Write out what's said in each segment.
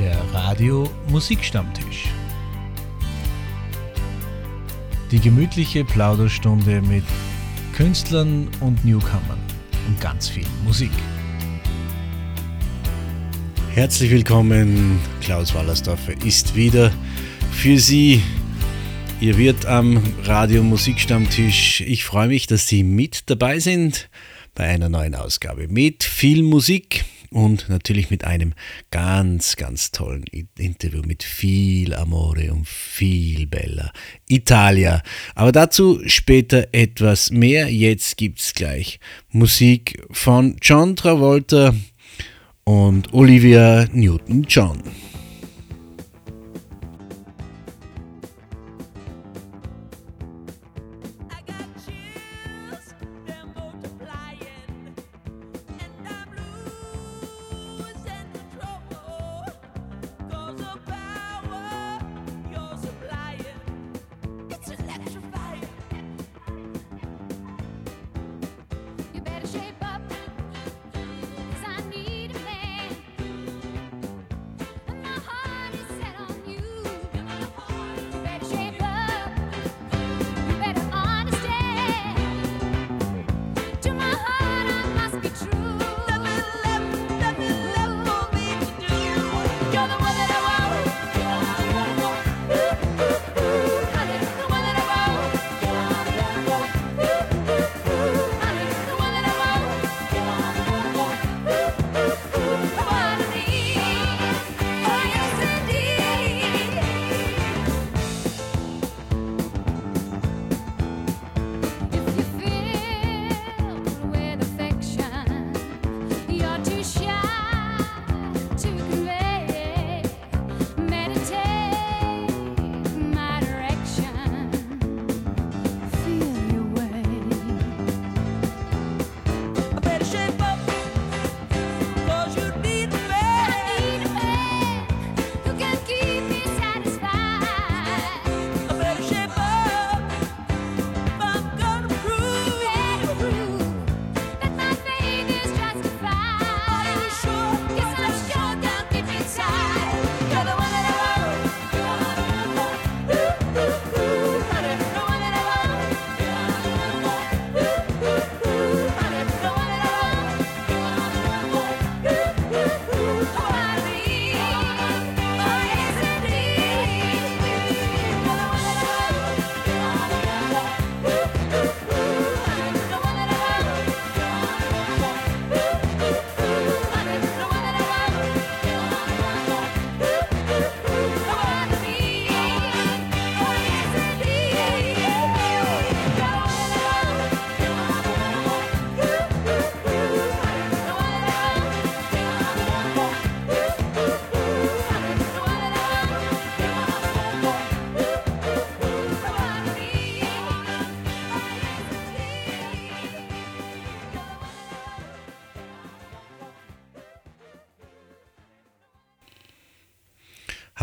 Der Radio Musikstammtisch. Die gemütliche Plauderstunde mit Künstlern und Newcomern und ganz viel Musik. Herzlich willkommen, Klaus Wallersdorfer ist wieder für Sie. Ihr wird am Radio Musikstammtisch. Ich freue mich, dass Sie mit dabei sind bei einer neuen Ausgabe mit viel Musik und natürlich mit einem ganz, ganz tollen Interview mit viel Amore und viel Bella Italia. Aber dazu später etwas mehr. Jetzt gibt es gleich Musik von John Travolta und Olivia Newton-John.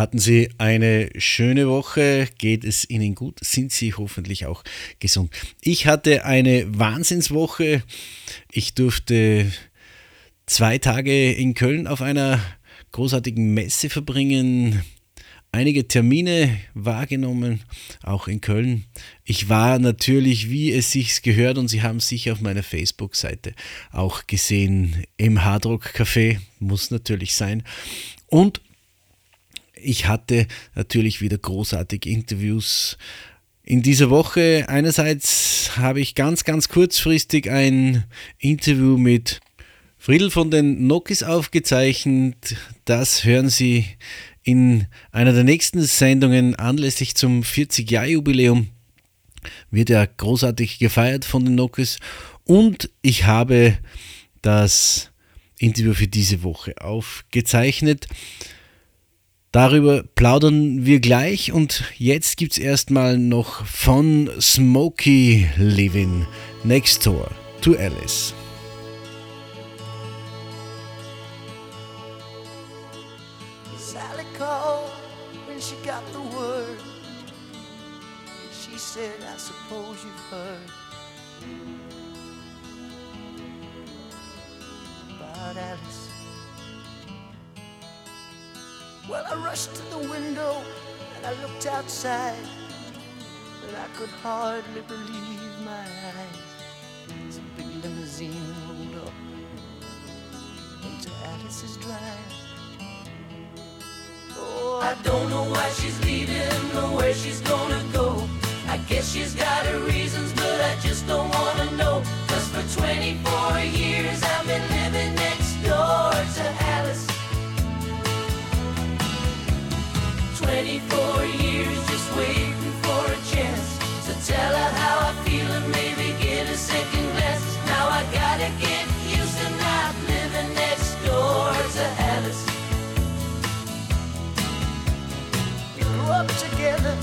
Hatten Sie eine schöne Woche? Geht es Ihnen gut? Sind Sie hoffentlich auch gesund? Ich hatte eine Wahnsinnswoche. Ich durfte zwei Tage in Köln auf einer großartigen Messe verbringen. Einige Termine wahrgenommen, auch in Köln. Ich war natürlich, wie es sich gehört, und Sie haben sicher auf meiner Facebook-Seite auch gesehen, im Hardrock Café, muss natürlich sein. Und ich hatte natürlich wieder großartige Interviews in dieser Woche. Einerseits habe ich ganz, ganz kurzfristig ein Interview mit Friedel von den Nokis aufgezeichnet. Das hören Sie in einer der nächsten Sendungen anlässlich zum 40-Jahr-Jubiläum. Wird ja großartig gefeiert von den Nokis. Und ich habe das Interview für diese Woche aufgezeichnet. Darüber plaudern wir gleich und jetzt gibt es erstmal noch von Smokey Living Next Door to Alice. Well, I rushed to the window and I looked outside, and I could hardly believe my eyes. A big limousine rolled up into Alice's drive. Oh, I don't know why she's leaving or where she's gonna go. I guess she's got her reasons, but I just don't wanna know. Cause for 24 years I've been living next door to 24 years just waiting for a chance to tell her how I feel and maybe get a second glance. Now I gotta get used to not living next door to Alice. We grew up together,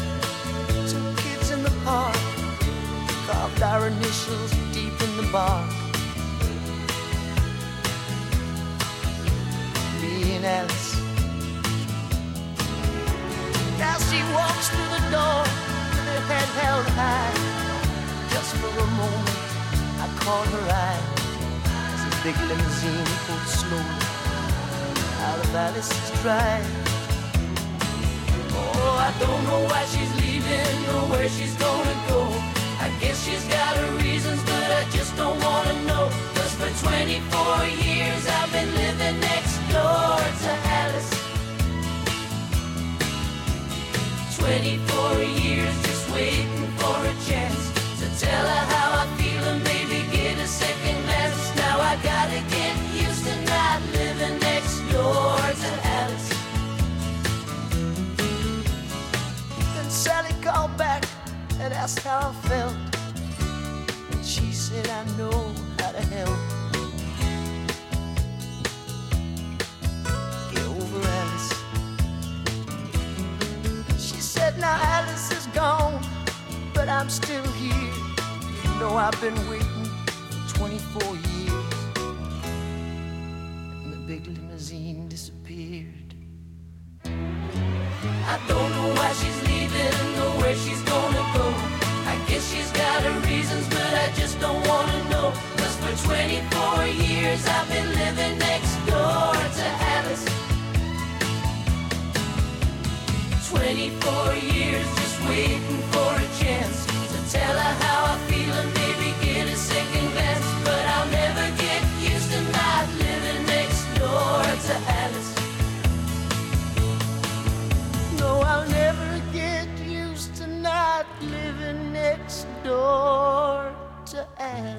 two kids in the park, carved our initials deep in the bark. Me and Alice. She walks through the door with her head held high. Just for a moment, I caught her eye as a big limousine pulled slowly out of Alice's drive. Oh, I don't know why she's leaving or where she's gonna go. I guess she's got her reasons, but I just don't wanna know. Cause for 24 years I've been living next door to Alice. 24 years just waiting for a chance to tell her how I feel and maybe get a second glance. Now I gotta get used to not living next door to Alice. Then Sally called back and asked how I felt. And she said, I know how to help. I'm still here. You know, I've been waiting for 24 years. And the big limousine disappeared. I don't know why she's leaving or where she's gonna go. I guess she's got her reasons, but I just don't wanna know. Cause for 24 years I've been living next door to Alice. 24 years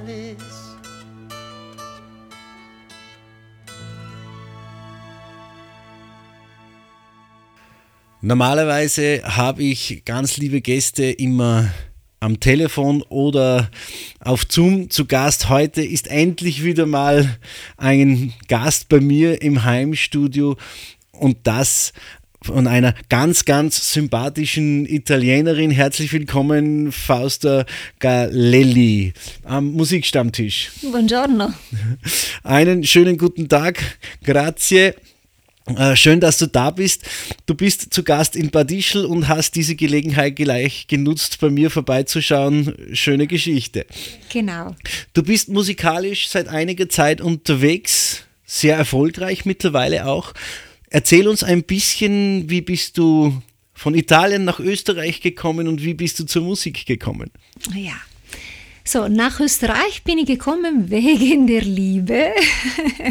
Alice. Normalerweise habe ich ganz liebe Gäste immer am Telefon oder auf Zoom zu Gast. Heute ist endlich wieder mal ein Gast bei mir im Heimstudio und das von einer ganz, ganz sympathischen Italienerin. Herzlich willkommen, Fausta Galelli am Musikstammtisch. Buongiorno. Einen schönen guten Tag. Grazie. Äh, schön, dass du da bist. Du bist zu Gast in Bad Ischl und hast diese Gelegenheit gleich genutzt, bei mir vorbeizuschauen. Schöne Geschichte. Genau. Du bist musikalisch seit einiger Zeit unterwegs, sehr erfolgreich mittlerweile auch. Erzähl uns ein bisschen, wie bist du von Italien nach Österreich gekommen und wie bist du zur Musik gekommen? Ja. So, nach Österreich bin ich gekommen wegen der Liebe.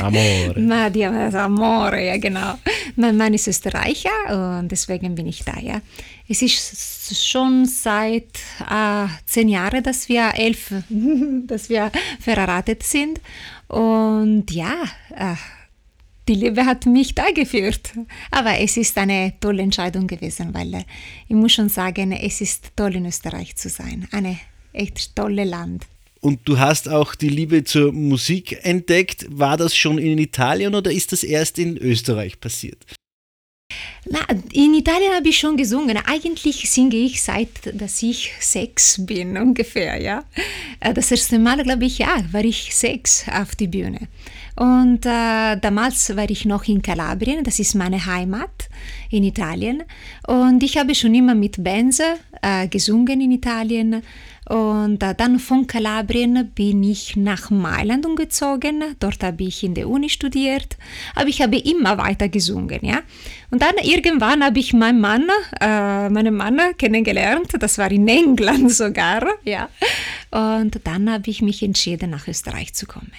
Amore. Ma, die, also Amore, ja genau. Mein Mann ist Österreicher und deswegen bin ich da, ja. Es ist schon seit äh, zehn Jahren, dass wir elf, dass wir verheiratet sind. Und ja, äh, die Liebe hat mich da geführt. Aber es ist eine tolle Entscheidung gewesen, weil äh, ich muss schon sagen, es ist toll in Österreich zu sein. Eine echt tolle Land. Und du hast auch die Liebe zur Musik entdeckt. War das schon in Italien oder ist das erst in Österreich passiert? Na, in Italien habe ich schon gesungen. Eigentlich singe ich seit, dass ich sechs bin ungefähr, ja. Das erste Mal, glaube ich, ja, war ich sechs auf die Bühne. Und äh, damals war ich noch in Kalabrien, das ist meine Heimat. in Italien. Und ich habe schon immer mit Bands äh, gesungen in Italien. Und äh, dann von Kalabrien bin ich nach Mailand umgezogen. Dort habe ich in der Uni studiert. Aber ich habe immer weiter gesungen, ja. Und dann irgendwann habe ich meinen Mann, äh, meinen Mann kennengelernt. Das war in England sogar, ja. Und dann habe ich mich entschieden, nach Österreich zu kommen.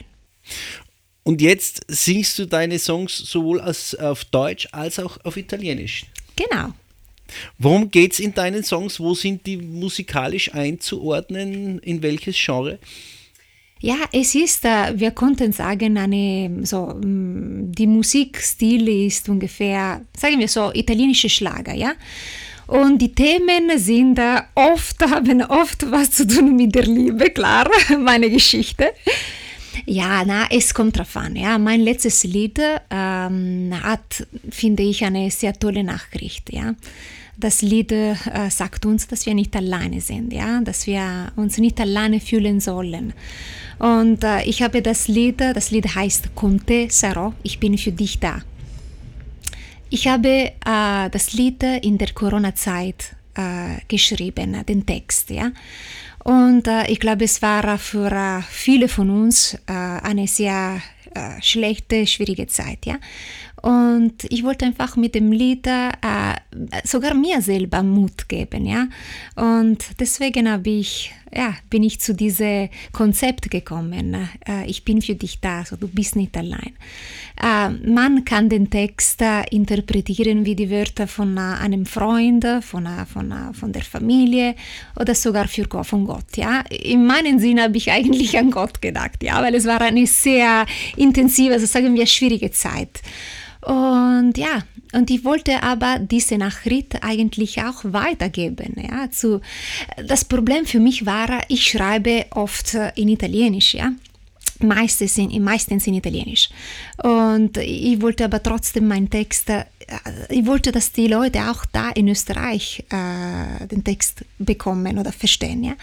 Und jetzt singst du deine Songs sowohl als, auf Deutsch als auch auf Italienisch. Genau. Worum geht es in deinen Songs? Wo sind die musikalisch einzuordnen? In welches Genre? Ja, es ist, äh, wir konnten sagen, eine, so, mm, die Musikstil ist ungefähr, sagen wir so, italienische Schlager, ja. Und die Themen sind äh, oft, haben oft was zu tun mit der Liebe, klar, meine Geschichte. Ja, na, es kommt drauf an. Ja. Mein letztes Lied ähm, hat, finde ich, eine sehr tolle Nachricht. Ja. Das Lied äh, sagt uns, dass wir nicht alleine sind, ja, dass wir uns nicht alleine fühlen sollen. Und äh, ich habe das Lied, das Lied heißt Conte sarò, ich bin für dich da. Ich habe äh, das Lied in der Corona-Zeit äh, geschrieben, den Text, ja. Und äh, ich glaube, es war für äh, viele von uns äh, eine sehr äh, schlechte, schwierige Zeit, ja. Und ich wollte einfach mit dem Lied äh, sogar mir selber Mut geben, ja. Und deswegen habe ich, ja, bin ich zu diesem Konzept gekommen. Äh, ich bin für dich da, so du bist nicht allein. Äh, man kann den Text äh, interpretieren wie die Wörter von einem Freund, von, von, von der Familie oder sogar für, von Gott. Ja? In meinem Sinn habe ich eigentlich an Gott gedacht, ja? weil es war eine sehr intensive, also sagen wir schwierige Zeit. Und ja, und ich wollte aber diese Nachricht eigentlich auch weitergeben. Ja, zu, das Problem für mich war, ich schreibe oft in Italienisch, ja meistens in, meistens in Italienisch. Und ich wollte aber trotzdem meinen Text, äh, ich wollte, dass die Leute auch da in Österreich äh, den Text bekommen oder verstehen. Ja?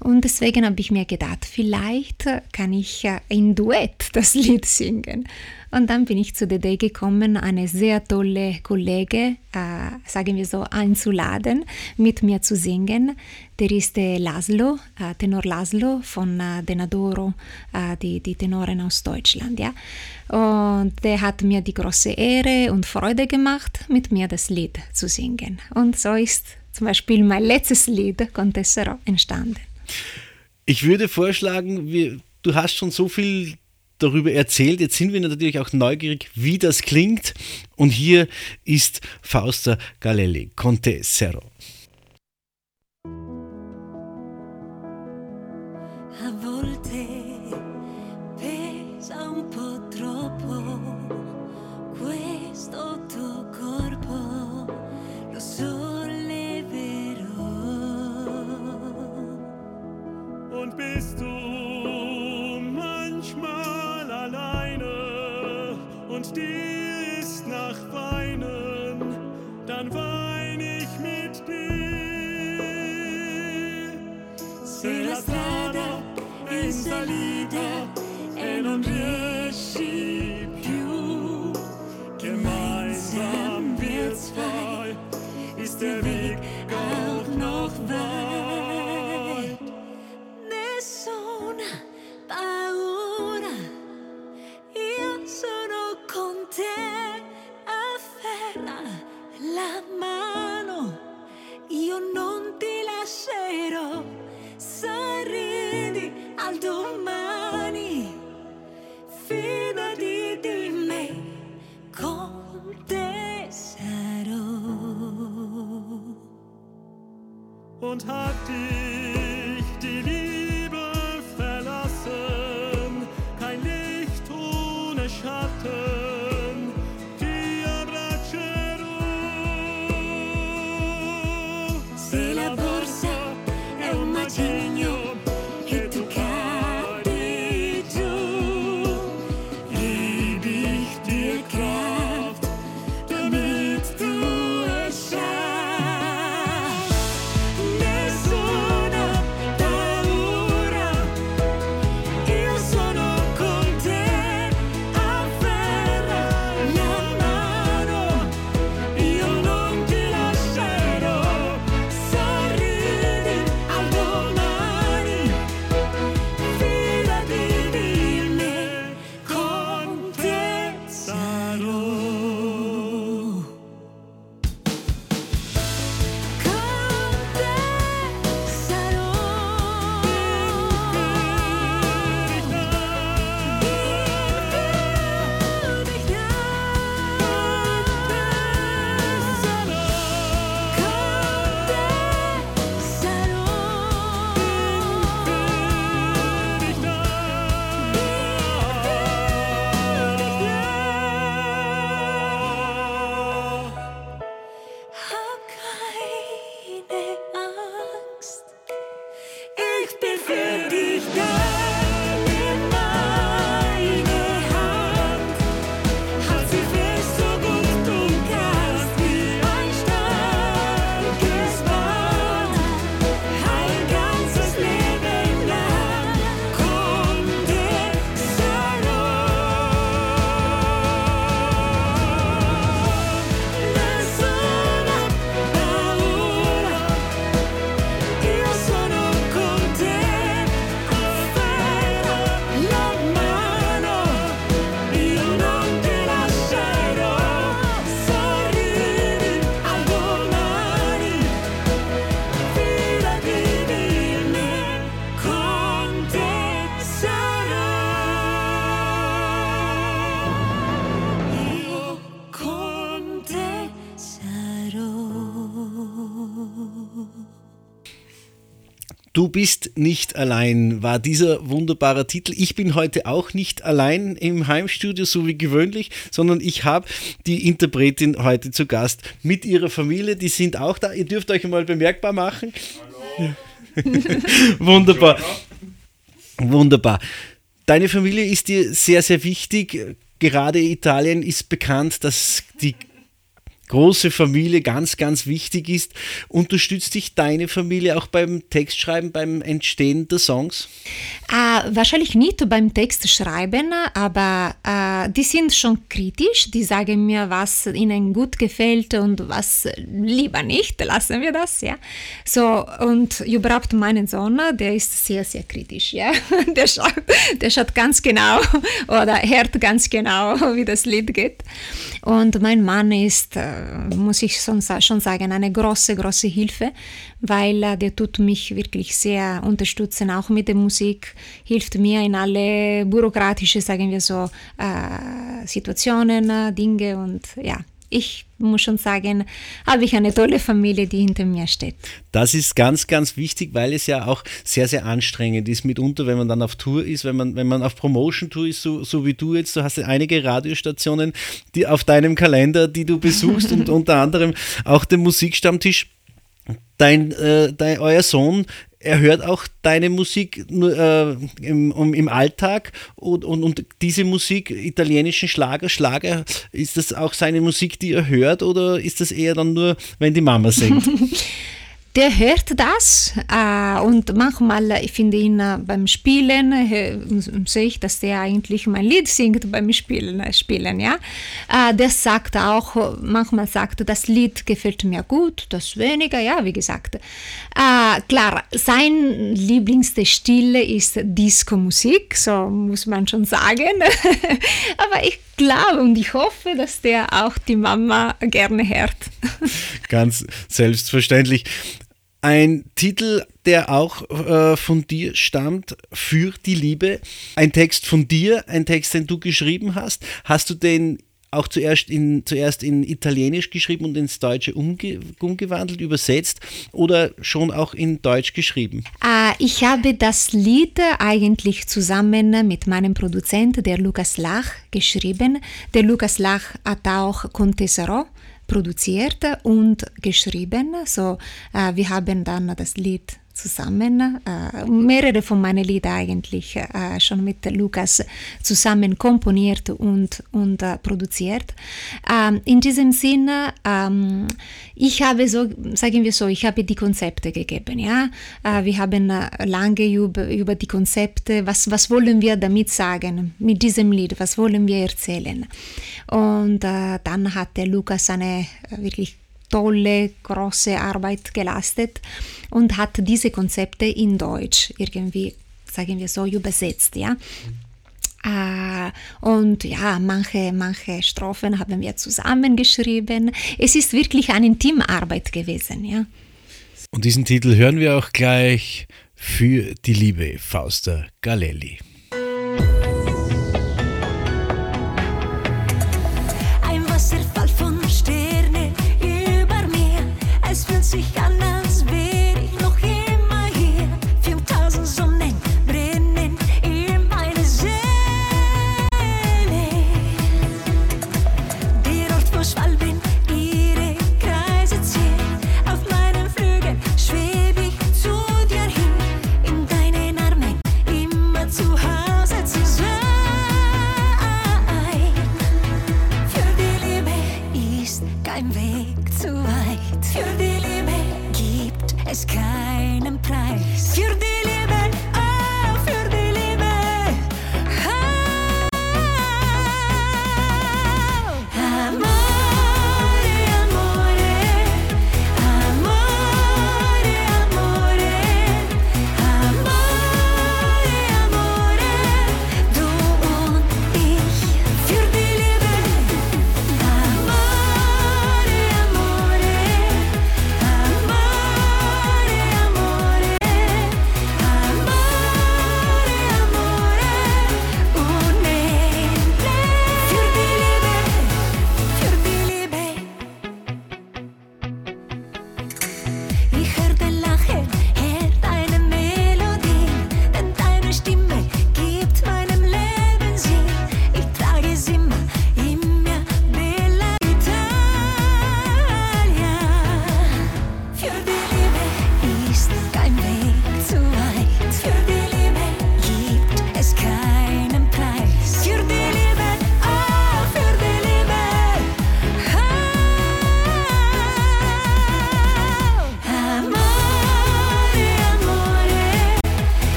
Und deswegen habe ich mir gedacht, vielleicht kann ich in Duett das Lied singen. Und dann bin ich zu der Idee gekommen, eine sehr tolle Kollege, äh, sagen wir so, einzuladen, mit mir zu singen. Der ist der Laszlo, äh, Tenor Laszlo von äh, Denadoro, äh, die, die Tenoren aus Deutschland. Ja? Und der hat mir die große Ehre und Freude gemacht, mit mir das Lied zu singen. Und so ist zum Beispiel mein letztes Lied, Contessero, entstanden. Ich würde vorschlagen, wir, du hast schon so viel darüber erzählt. Jetzt sind wir natürlich auch neugierig, wie das klingt. Und hier ist Fausta Galelli, Conte Zero. from you. Nicht allein, war dieser wunderbare Titel. Ich bin heute auch nicht allein im Heimstudio, so wie gewöhnlich, sondern ich habe die Interpretin heute zu Gast mit ihrer Familie. Die sind auch da. Ihr dürft euch mal bemerkbar machen. Hallo. Wunderbar. Wunderbar. Deine Familie ist dir sehr, sehr wichtig. Gerade Italien ist bekannt, dass die große Familie ganz, ganz wichtig ist. Unterstützt dich deine Familie auch beim Textschreiben, beim Entstehen der Songs? Äh, wahrscheinlich nicht beim Textschreiben, aber äh, die sind schon kritisch. Die sagen mir, was ihnen gut gefällt und was lieber nicht. Lassen wir das, ja. So, und überhaupt meinen Sohn, der ist sehr, sehr kritisch, ja. Der schaut, der schaut ganz genau oder hört ganz genau, wie das Lied geht. Und mein Mann ist, äh, muss ich schon sagen, eine große, große Hilfe, weil äh, der tut mich wirklich sehr unterstützen, auch mit der Musik, hilft mir in alle bürokratischen, sagen wir so, äh, Situationen, Dinge und ja, ich muss schon sagen, habe ich eine tolle Familie, die hinter mir steht. Das ist ganz, ganz wichtig, weil es ja auch sehr, sehr anstrengend ist mitunter, wenn man dann auf Tour ist, wenn man, wenn man auf Promotion-Tour ist, so, so wie du jetzt. Du hast ja einige Radiostationen die auf deinem Kalender, die du besuchst und unter anderem auch den Musikstammtisch. Dein, äh, dein, euer Sohn er hört auch deine Musik äh, im, um, im Alltag und, und, und diese Musik, italienischen Schlager, Schlager, ist das auch seine Musik, die er hört oder ist das eher dann nur, wenn die Mama singt? der hört das äh, und manchmal, ich finde ihn äh, beim Spielen, äh, sehe ich, dass der eigentlich mein Lied singt beim Spielen, äh, Spielen ja. Äh, der sagt auch, manchmal sagt, das Lied gefällt mir gut, das weniger, ja, wie gesagt. Äh, klar, sein Lieblingsstil ist Disco-Musik, so muss man schon sagen. Aber ich glaube und ich hoffe, dass der auch die Mama gerne hört. Ganz selbstverständlich. Ein Titel, der auch äh, von dir stammt, Für die Liebe. Ein Text von dir, ein Text, den du geschrieben hast. Hast du den auch zuerst in, zuerst in Italienisch geschrieben und ins Deutsche umge umgewandelt, übersetzt oder schon auch in Deutsch geschrieben? Äh, ich habe das Lied eigentlich zusammen mit meinem Produzenten, der Lukas Lach, geschrieben. Der Lukas Lach hat auch Contesero produziert und geschrieben. So, äh, wir haben dann das Lied zusammen, äh, mehrere von meinen Liedern eigentlich äh, schon mit Lukas zusammen komponiert und, und äh, produziert. Ähm, in diesem Sinne, ähm, ich habe so, sagen wir so, ich habe die Konzepte gegeben, ja. Äh, wir haben äh, lange über, über die Konzepte, was, was wollen wir damit sagen, mit diesem Lied, was wollen wir erzählen. Und äh, dann hat der Lukas eine wirklich tolle, große Arbeit geleistet und hat diese Konzepte in Deutsch irgendwie, sagen wir so, übersetzt, ja. Uh, und ja, manche, manche Strophen haben wir zusammengeschrieben. Es ist wirklich eine Teamarbeit gewesen, ja. Und diesen Titel hören wir auch gleich für die liebe Fausta Galelli. weiß keinen Preis für dich.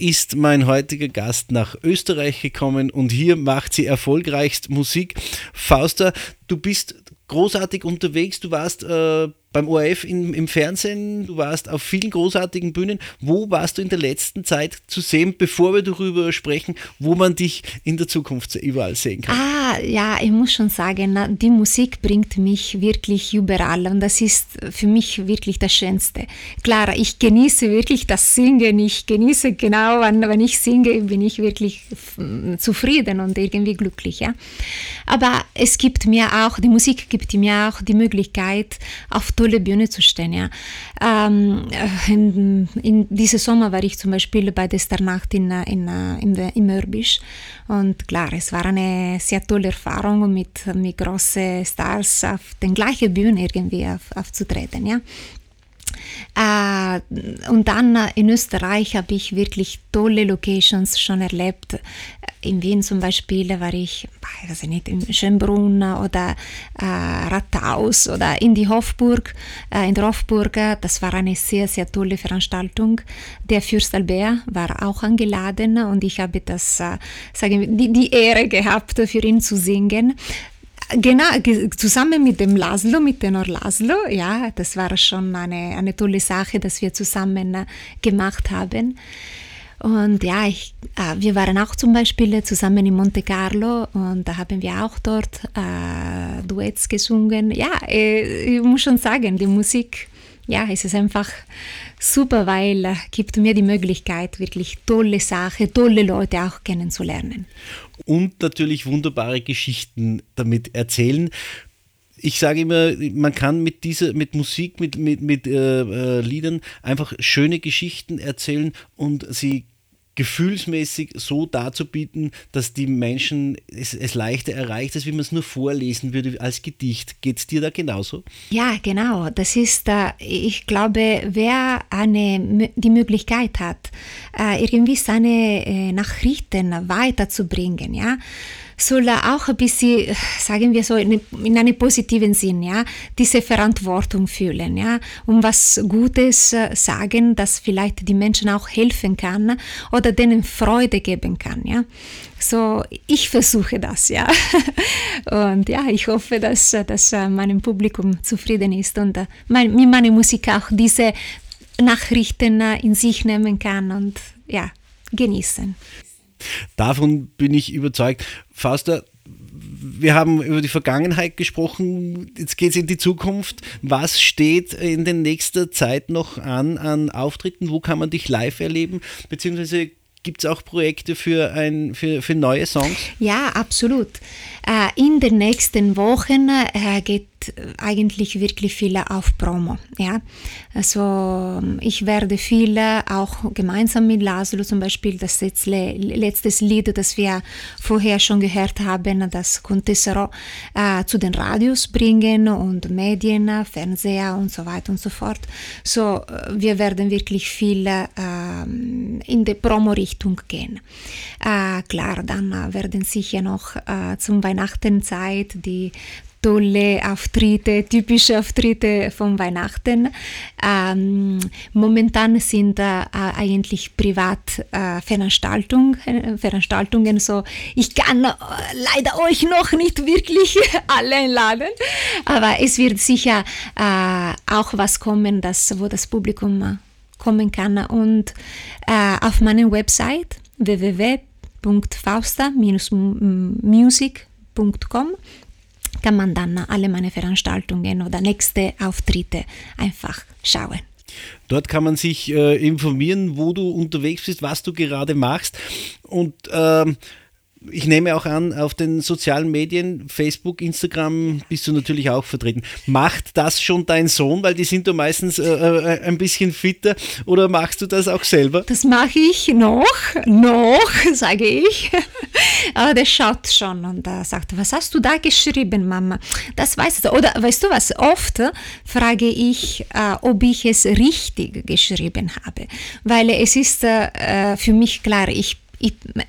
Ist mein heutiger Gast nach Österreich gekommen und hier macht sie erfolgreichst Musik. Fausta, du bist großartig unterwegs. Du warst äh, beim ORF im, im, Fernsehen, du warst auf vielen großartigen Bühnen. Wo warst du in der letzten Zeit zu sehen, bevor wir darüber sprechen, wo man dich in der Zukunft überall sehen kann? Ah, ja, ich muss schon sagen, die Musik bringt mich wirklich überall und das ist für mich wirklich das Schönste. Klar, ich genieße wirklich das Singen, ich genieße genau, wenn, wenn ich singe, bin ich wirklich zufrieden und irgendwie glücklich. Ja? Aber es gibt mir auch, die Musik gibt mir auch die Möglichkeit, auf tolle Bühne zu stehen. Ja. Ähm, in, in diesem Sommer war ich zum Beispiel bei der Starnacht in, in, in, in Mörbisch und klar, es war eine sehr tolle Erfahrung mit, mit großen Stars auf den gleichen Bühne irgendwie auf, aufzutreten. Ja. Äh, und dann in Österreich habe ich wirklich tolle Locations schon erlebt. In Wien zum Beispiel war ich, ich nicht, in Schönbrunn oder äh, Rathaus oder in die Hofburg, äh, in der Hofburg. Das war eine sehr, sehr tolle Veranstaltung. Der Fürst Albert war auch eingeladen und ich habe das, sagen wir, die, die Ehre gehabt, für ihn zu singen. Genau, zusammen mit dem Laszlo, mit Tenor Laszlo, ja, das war schon eine, eine tolle Sache, dass wir zusammen äh, gemacht haben. Und ja, ich, äh, wir waren auch zum Beispiel zusammen in Monte Carlo und da haben wir auch dort äh, Duets gesungen. Ja, äh, ich muss schon sagen, die Musik, ja, es ist einfach super, weil äh, gibt mir die Möglichkeit, wirklich tolle Sachen, tolle Leute auch kennenzulernen und natürlich wunderbare Geschichten damit erzählen. Ich sage immer, man kann mit dieser, mit Musik, mit, mit, mit äh, äh, Liedern einfach schöne Geschichten erzählen und sie gefühlsmäßig so darzubieten, dass die Menschen es, es leichter erreicht, als wie man es nur vorlesen würde als Gedicht. Geht es dir da genauso? Ja, genau. Das ist, äh, ich glaube, wer eine, die Möglichkeit hat, äh, irgendwie seine äh, Nachrichten weiterzubringen, ja, soll auch ein bisschen, sagen wir so, in, in einem positiven Sinn, ja, diese Verantwortung fühlen, ja, um was Gutes äh, sagen, das vielleicht die Menschen auch helfen kann oder denen Freude geben kann, ja. So, ich versuche das, ja. Und ja, ich hoffe, dass, dass äh, mein Publikum zufrieden ist und äh, mein, mit meiner Musik auch diese Nachrichten in sich nehmen kann und ja, genießen. Davon bin ich überzeugt. Fausta, wir haben über die Vergangenheit gesprochen, jetzt geht es in die Zukunft. Was steht in der nächsten Zeit noch an an Auftritten? Wo kann man dich live erleben? Beziehungsweise Gibt es auch Projekte für, ein, für, für neue Songs? Ja, absolut. Äh, in den nächsten Wochen äh, geht eigentlich wirklich viel auf Promo. Ja? Also ich werde viel auch gemeinsam mit Laszlo zum Beispiel das letzte, letztes Lied, das wir vorher schon gehört haben, das Contessero, äh, zu den Radios bringen und Medien, Fernseher und so weiter und so fort. So, wir werden wirklich viel äh, in die Promo-Richtung gehen. Äh, klar, dann werden sicher noch äh, zum Weihnachtenzeit die tolle Auftritte, typische Auftritte von Weihnachten. Ähm, momentan sind äh, eigentlich Privatveranstaltungen, äh, Veranstaltungen, so ich kann äh, leider euch noch nicht wirklich alle einladen, aber es wird sicher äh, auch was kommen, das, wo das Publikum äh, kommen kann und äh, auf meiner Website www.fausta-music.com kann man dann alle meine Veranstaltungen oder nächste Auftritte einfach schauen. Dort kann man sich äh, informieren, wo du unterwegs bist, was du gerade machst. Und ähm, ich nehme auch an, auf den sozialen Medien, Facebook, Instagram, bist du natürlich auch vertreten. Macht das schon dein Sohn, weil die sind da meistens äh, äh, ein bisschen fitter, oder machst du das auch selber? Das mache ich noch, noch, sage ich. Aber der schaut schon und äh, sagt, was hast du da geschrieben, Mama? Das weißt du. Oder weißt du was, oft frage ich, äh, ob ich es richtig geschrieben habe, weil es ist äh, für mich klar, ich ich,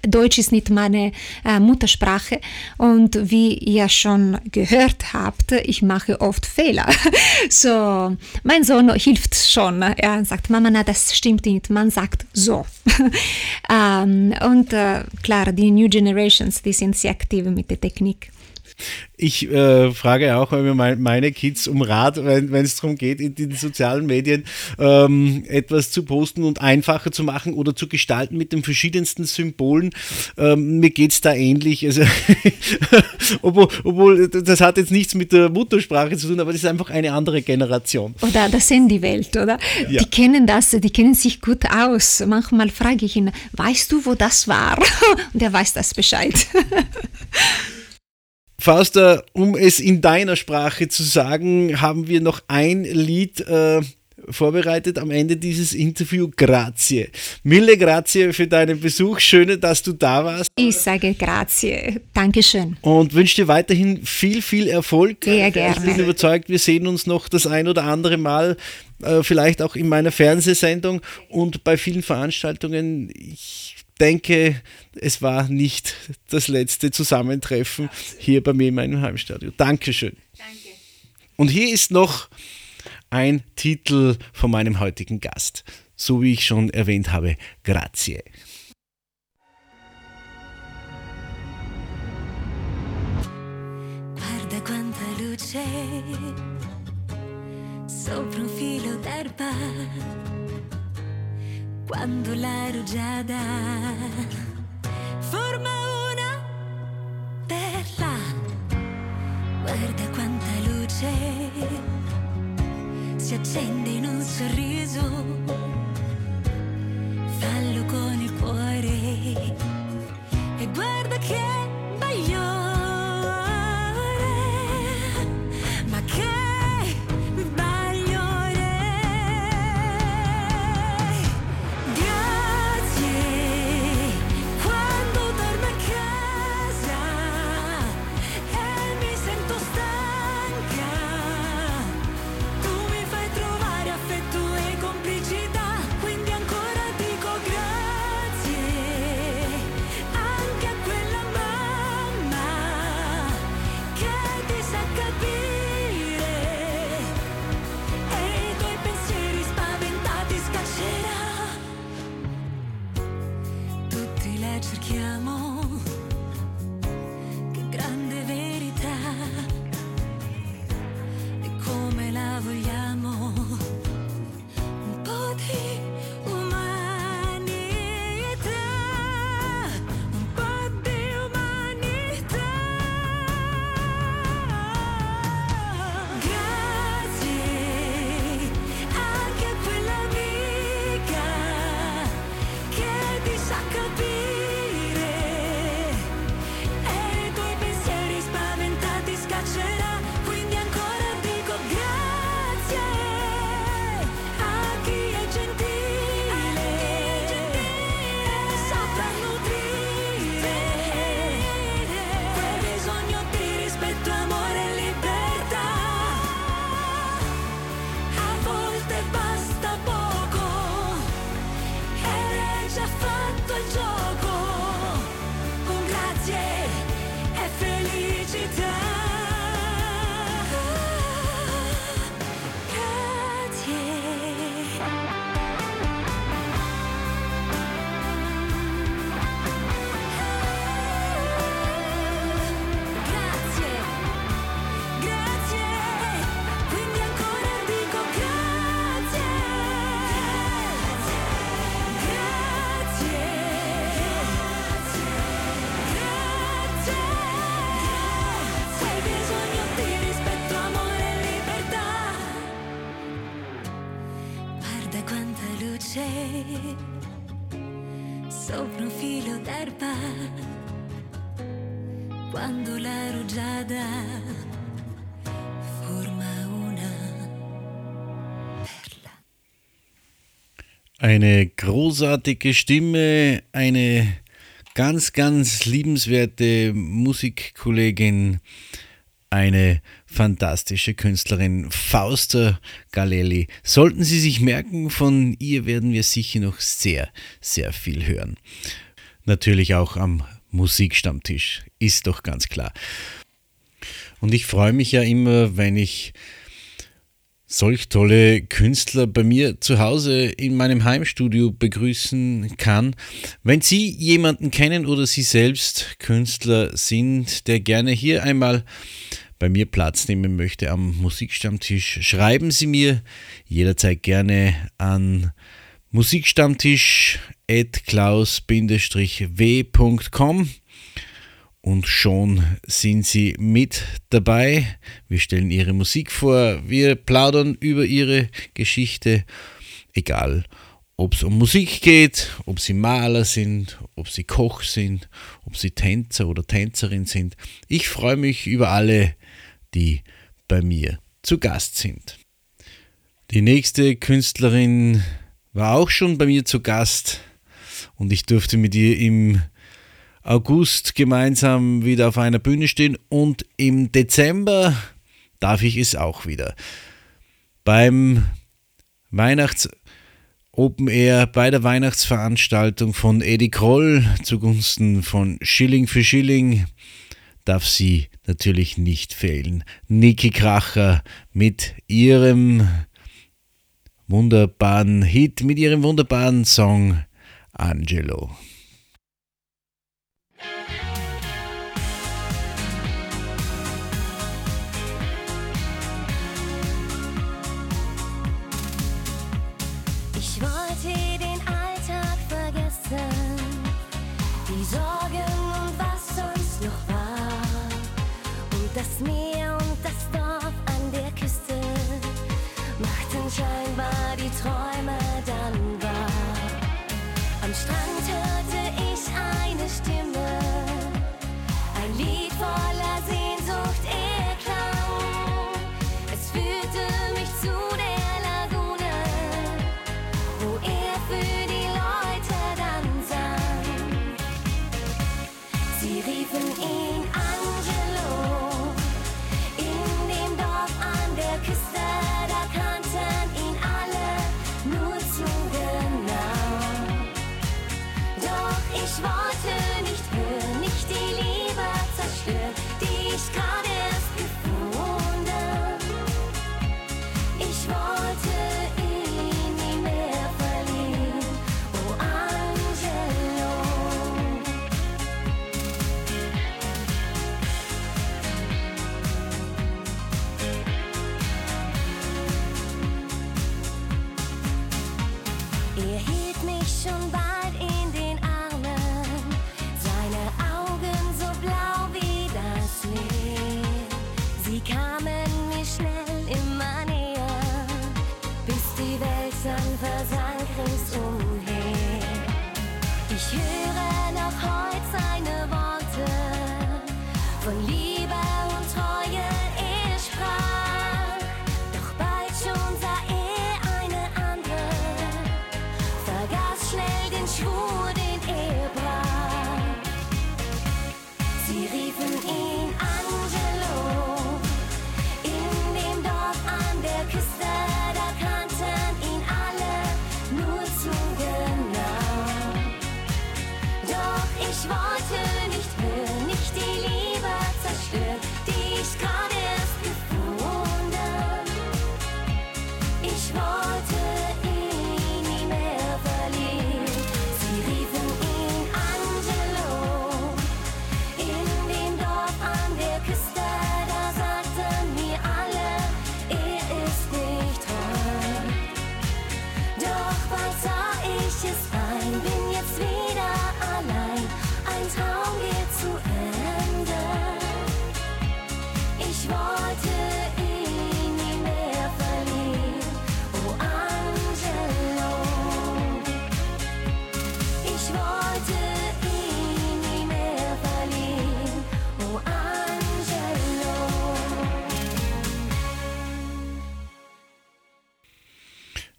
Deutsch ist nicht meine äh, Muttersprache und wie ihr schon gehört habt, ich mache oft Fehler. So, mein Sohn hilft schon. Er sagt, Mama, na, das stimmt nicht. Man sagt so. ähm, und äh, klar, die New Generations, die sind sehr aktiv mit der Technik. Ich äh, frage auch immer meine Kids um Rat, wenn es darum geht, in den sozialen Medien ähm, etwas zu posten und einfacher zu machen oder zu gestalten mit den verschiedensten Symbolen. Ähm, mir geht es da ähnlich. Also, obwohl, obwohl, das hat jetzt nichts mit der Muttersprache zu tun, aber das ist einfach eine andere Generation. Oder das sind die Welt, oder? Ja. Die kennen das, die kennen sich gut aus. Manchmal frage ich ihn, weißt du, wo das war? Und er weiß das Bescheid. Fausta, um es in deiner Sprache zu sagen, haben wir noch ein Lied äh, vorbereitet am Ende dieses Interview. Grazie. Mille grazie für deinen Besuch. Schön, dass du da warst. Ich sage grazie. Dankeschön. Und wünsche dir weiterhin viel, viel Erfolg. Sehr gerne. Ich bin überzeugt, wir sehen uns noch das ein oder andere Mal, äh, vielleicht auch in meiner Fernsehsendung und bei vielen Veranstaltungen. Ich denke, es war nicht das letzte Zusammentreffen hier bei mir in meinem Heimstudio. Dankeschön. Danke. Und hier ist noch ein Titel von meinem heutigen Gast. So wie ich schon erwähnt habe, Grazie. Guarda quanta luce sopra un quando la rugiada forma una perla. Guarda quanta luce si accende in un sorriso. Fallo con il cuore e guarda che Eine großartige Stimme, eine ganz, ganz liebenswerte Musikkollegin eine fantastische Künstlerin, Fausta Galelli. Sollten Sie sich merken, von ihr werden wir sicher noch sehr, sehr viel hören. natürlich auch am Musikstammtisch. Ist doch ganz klar. Und ich freue mich ja immer, wenn ich solch tolle Künstler bei mir zu Hause in meinem Heimstudio begrüßen kann. Wenn Sie jemanden kennen oder Sie selbst Künstler sind, der gerne hier einmal bei mir Platz nehmen möchte am Musikstammtisch, schreiben Sie mir jederzeit gerne an musikstammtisch.klaus-w.com und schon sind Sie mit dabei. Wir stellen Ihre Musik vor, wir plaudern über Ihre Geschichte, egal ob es um Musik geht, ob Sie Maler sind, ob Sie Koch sind, ob Sie Tänzer oder Tänzerin sind. Ich freue mich über alle die bei mir zu Gast sind. Die nächste Künstlerin war auch schon bei mir zu Gast und ich durfte mit ihr im August gemeinsam wieder auf einer Bühne stehen und im Dezember darf ich es auch wieder. Beim Weihnachts Open Air bei der Weihnachtsveranstaltung von Eddie Kroll zugunsten von Schilling für Schilling darf sie natürlich nicht fehlen. Niki Kracher mit ihrem wunderbaren Hit, mit ihrem wunderbaren Song Angelo.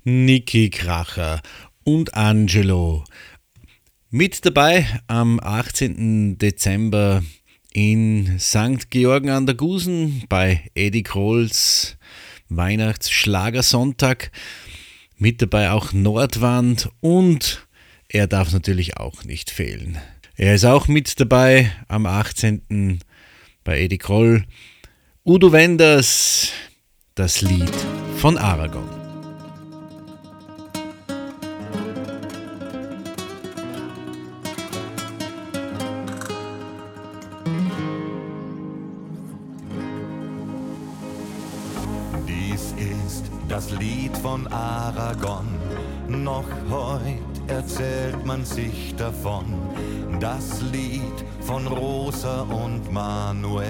Niki Kracher und Angelo. Mit dabei am 18. Dezember in St. Georgen an der Gusen bei Eddie Krolls Weihnachtsschlagersonntag. Mit dabei auch Nordwand und er darf natürlich auch nicht fehlen. Er ist auch mit dabei am 18. bei Eddie Kroll. Udo Wenders, das Lied von Aragon. Lied von Aragon. Noch heut erzählt man sich davon. Das Lied von Rosa und Manuel.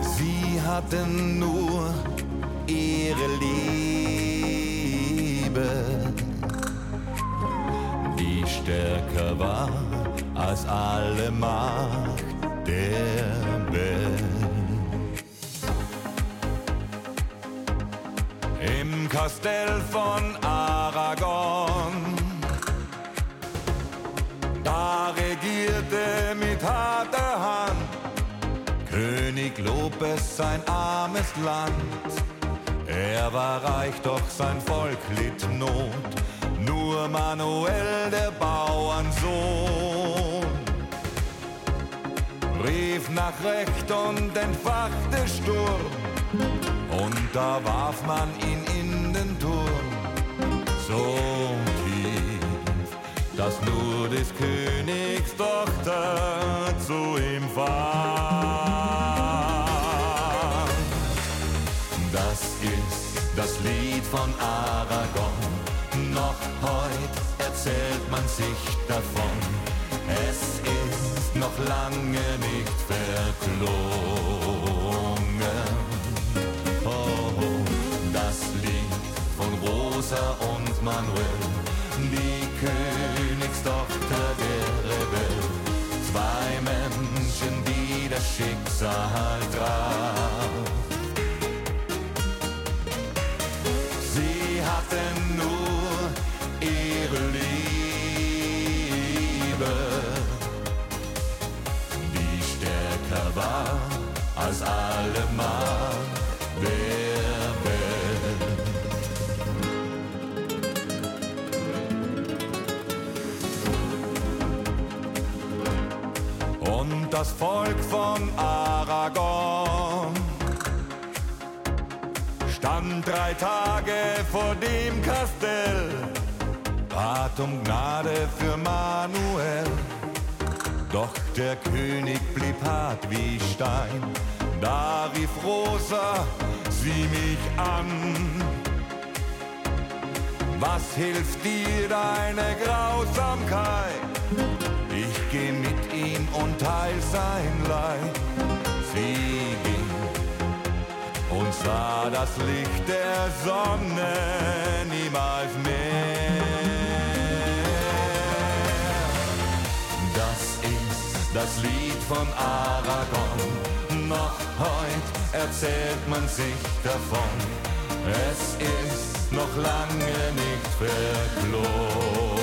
Sie hatten nur ihre Liebe, die stärker war als alle Macht der Welt. Im Kastell von Aragon, da regierte mit harter Hand König Lopez sein armes Land. Er war reich, doch sein Volk litt Not. Nur Manuel, der Bauernsohn, rief nach Recht und entfachte Sturm. Und da warf man ihn in den Turm, so tief, dass nur des Königs Tochter zu ihm fand. Das ist das Lied von Aragon, noch heut erzählt man sich davon. Es ist noch lange nicht verklungen. Rosa und Manuel, die Königstochter der Rebell. Zwei Menschen, die das Schicksal traf. Sie hatten nur ihre Liebe, die stärker war als alle Macht das Volk von Aragon stand drei Tage vor dem Kastell, bat um Gnade für Manuel. Doch der König blieb hart wie Stein, da rief Rosa sie mich an. Was hilft dir deine Grausamkeit? Ihm und teil sein Leid. Sie ging und sah das Licht der Sonne niemals mehr. Das ist das Lied von Aragon. Noch heut erzählt man sich davon. Es ist noch lange nicht verklungen.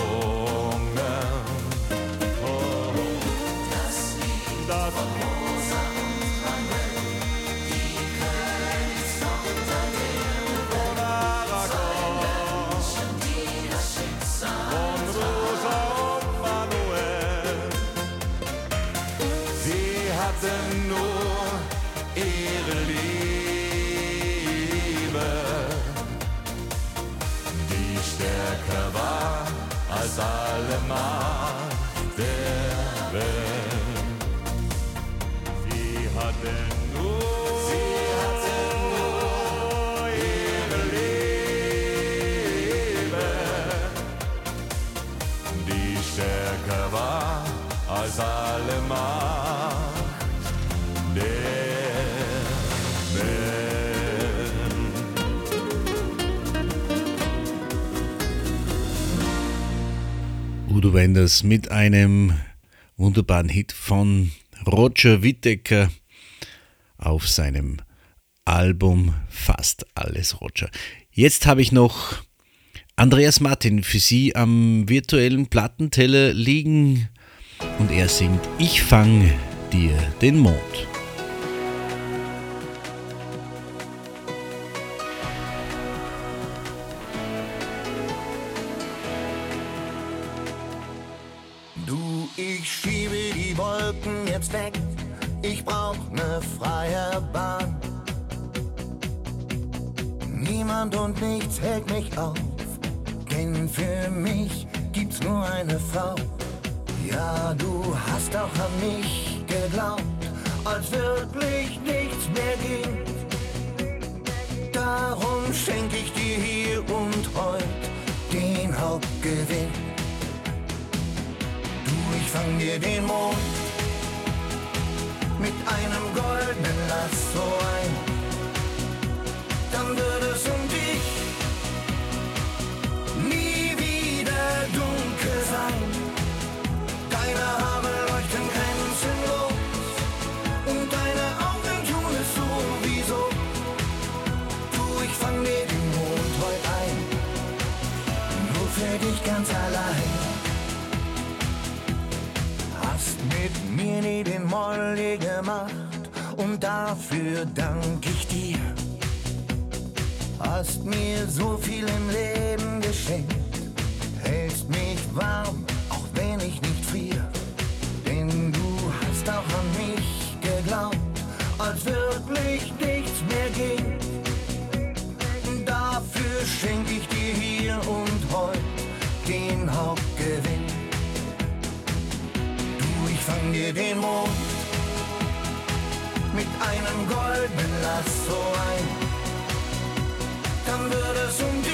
Macht der Welt. Sie hatten nur, stärker war als alle Macht Udo Wenders mit einem wunderbaren Hit von Roger Whittaker auf seinem Album Fast alles Roger. Jetzt habe ich noch Andreas Martin für Sie am virtuellen Plattenteller liegen und er singt Ich fang dir den Mond. Ich schiebe die Wolken jetzt weg. Ich brauch ne freie Bahn. Niemand und nichts hält mich auf, denn für mich gibt's nur eine Frau. Ja, du hast auch an mich geglaubt, als wirklich nichts mehr ging. Darum schenk ich dir hier und heut den Hauptgewinn. Fang dir den Mond mit einem goldenen Lasso ein. Dann wird es um dich nie wieder dunkel sein. Nie den Molly gemacht und dafür dank ich dir. Hast mir so viel im Leben geschenkt, hältst mich warm, auch wenn ich nicht frier. Denn du hast auch an mich geglaubt, als wirklich nichts mehr ging. Dafür schenk ich dir hier und heut den Hauptgewinn. Dir den Mond mit einem goldenen Lasso ein. Dann wird es um dich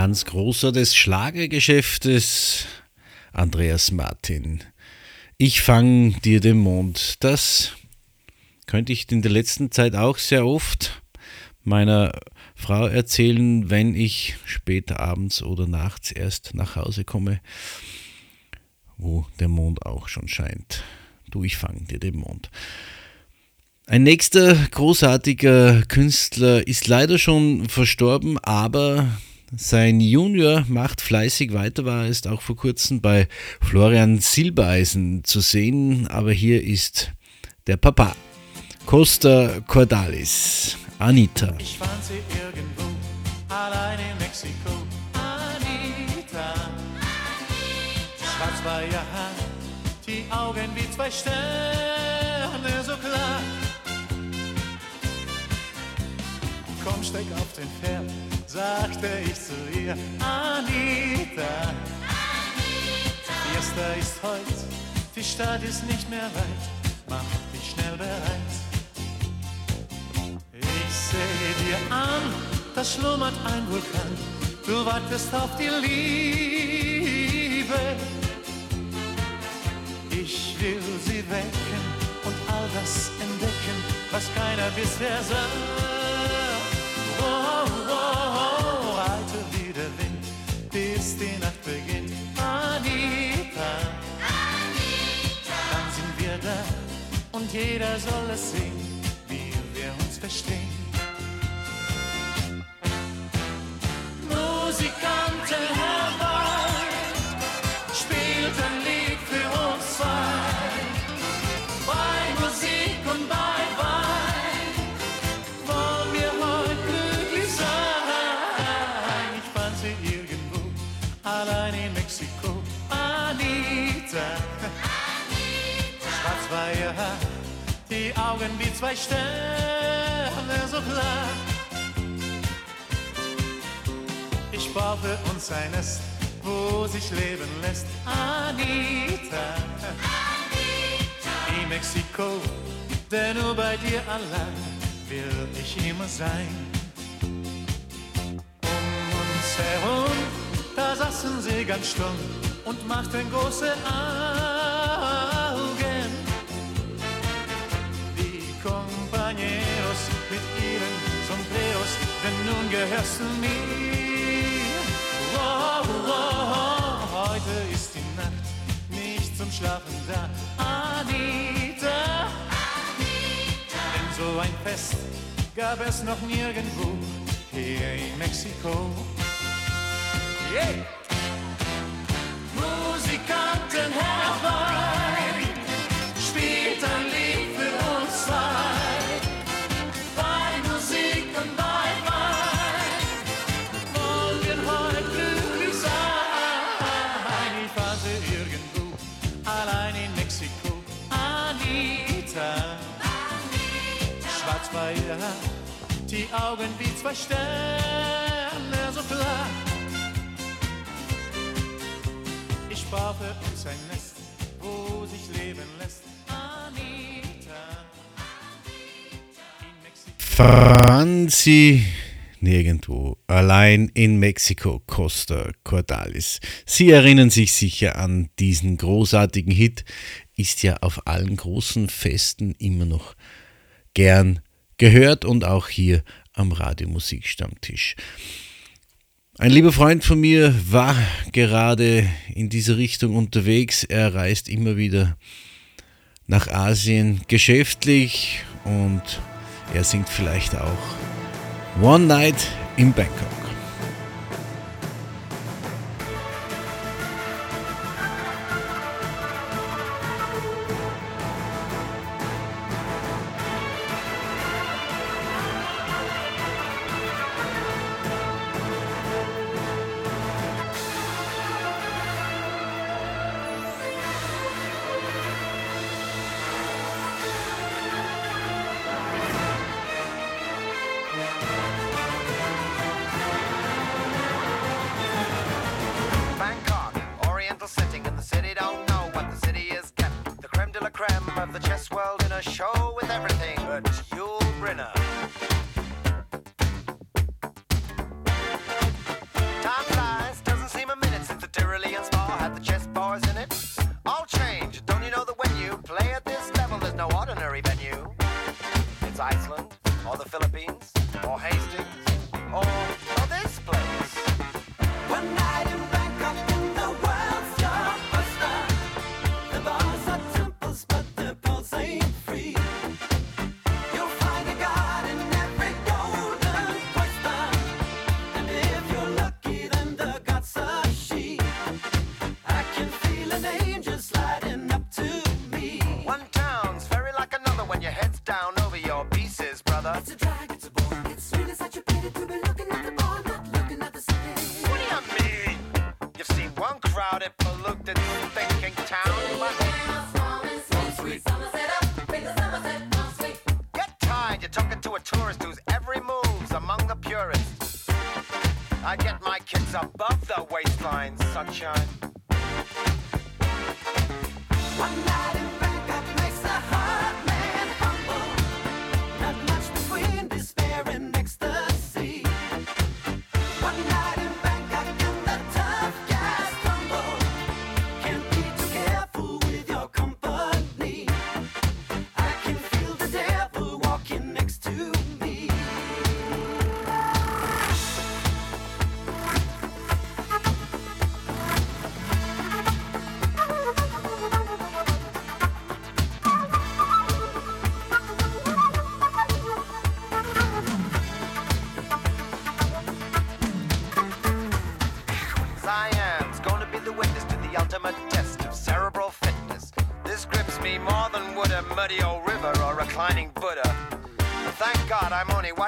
ganz großer des Schlagergeschäftes, Andreas Martin. Ich fang dir den Mond. Das könnte ich in der letzten Zeit auch sehr oft meiner Frau erzählen, wenn ich später abends oder nachts erst nach Hause komme, wo der Mond auch schon scheint. Du, ich fang dir den Mond. Ein nächster großartiger Künstler ist leider schon verstorben, aber sein Junior macht fleißig weiter, war erst auch vor kurzem bei Florian Silbereisen zu sehen, aber hier ist der Papa, Costa Cordalis, Anita. Ich fand sie irgendwo allein in Mexiko. Anita. Schwarz war ihr Haar, die Augen wie zwei Sterne so klar. Komm, steig auf den Pferd, sagte ich zu ihr. Anita. Fiesta ist heut, die Stadt ist nicht mehr weit. Mach dich schnell bereit. Ich sehe dir an, da schlummert ein Vulkan. Du wartest auf die Liebe. Ich will sie wecken und all das entdecken, was keiner bisher sah. Oh, die Nacht beginnt. Anita, dann sind wir da und jeder soll es sehen, wie wir uns verstehen. zwei Sterne so klar. Ich baue uns ein Nest, wo sich leben lässt. Anita, Anita. in Mexiko, denn nur bei dir allein will ich immer sein. Um uns herum, da saßen sie ganz stumm und machten große Angst. Denn nun gehörst du mir. Wow, wow, heute ist die Nacht nicht zum Schlafen da. Anita, denn so ein Fest gab es noch nirgendwo hier in Mexiko. Yeah. Musikanten herbei, Augen wie zwei Sterne, so klar. Ich für uns ein Nest, wo sich leben lässt. Anita. Franzi nirgendwo, allein in Mexiko, Costa Cordalis. Sie erinnern sich sicher an diesen großartigen Hit, ist ja auf allen großen Festen immer noch gern gehört und auch hier am Radiomusikstammtisch. Ein lieber Freund von mir war gerade in diese Richtung unterwegs. Er reist immer wieder nach Asien geschäftlich und er singt vielleicht auch One Night in Bangkok. Of the chess world in a show with everything but Yul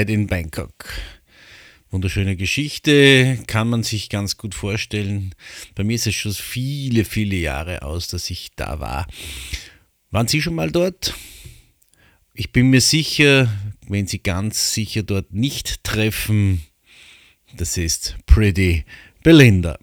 Night in Bangkok. Wunderschöne Geschichte, kann man sich ganz gut vorstellen. Bei mir ist es schon viele, viele Jahre aus, dass ich da war. Waren Sie schon mal dort? Ich bin mir sicher, wenn Sie ganz sicher dort nicht treffen, das ist Pretty Belinda.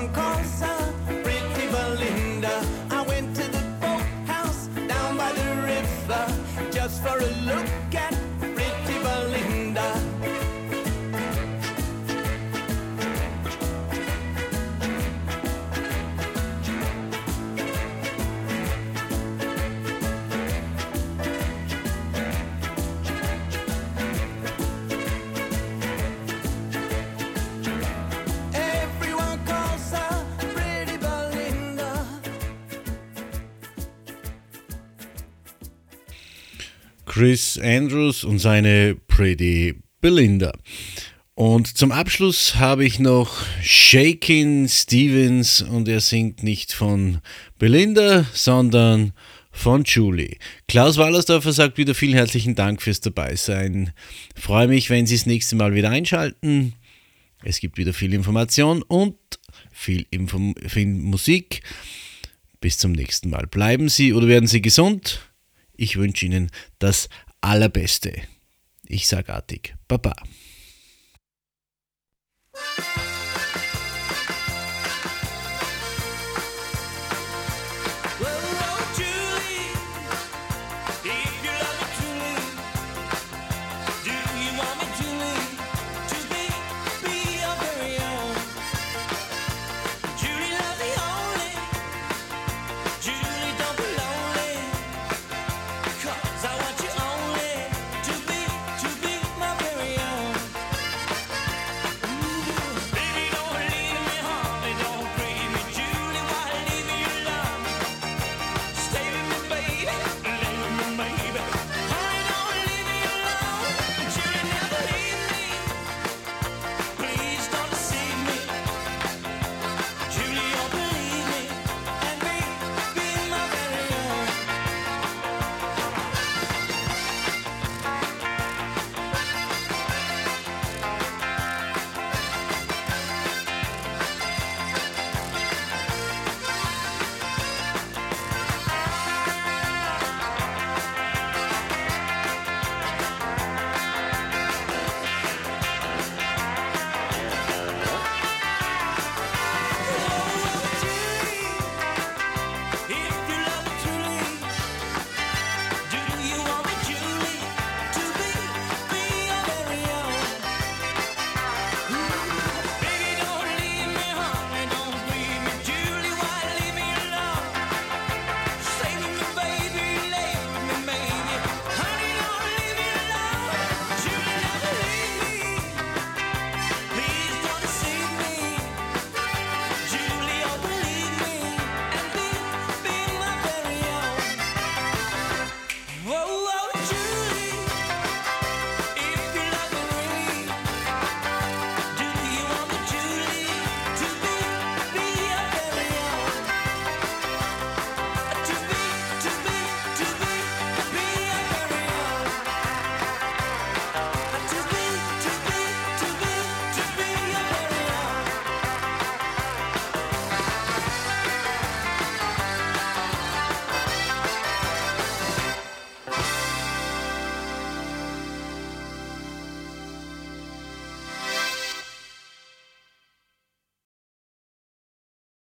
phone calls. Chris Andrews und seine Pretty Belinda. Und zum Abschluss habe ich noch Shakin Stevens und er singt nicht von Belinda, sondern von Julie. Klaus Wallersdorfer sagt wieder vielen herzlichen Dank fürs Dabeisein. Freue mich, wenn Sie das nächste Mal wieder einschalten. Es gibt wieder viel Information und viel, Info viel Musik. Bis zum nächsten Mal. Bleiben Sie oder werden Sie gesund. Ich wünsche Ihnen das Allerbeste. Ich sage artig Baba.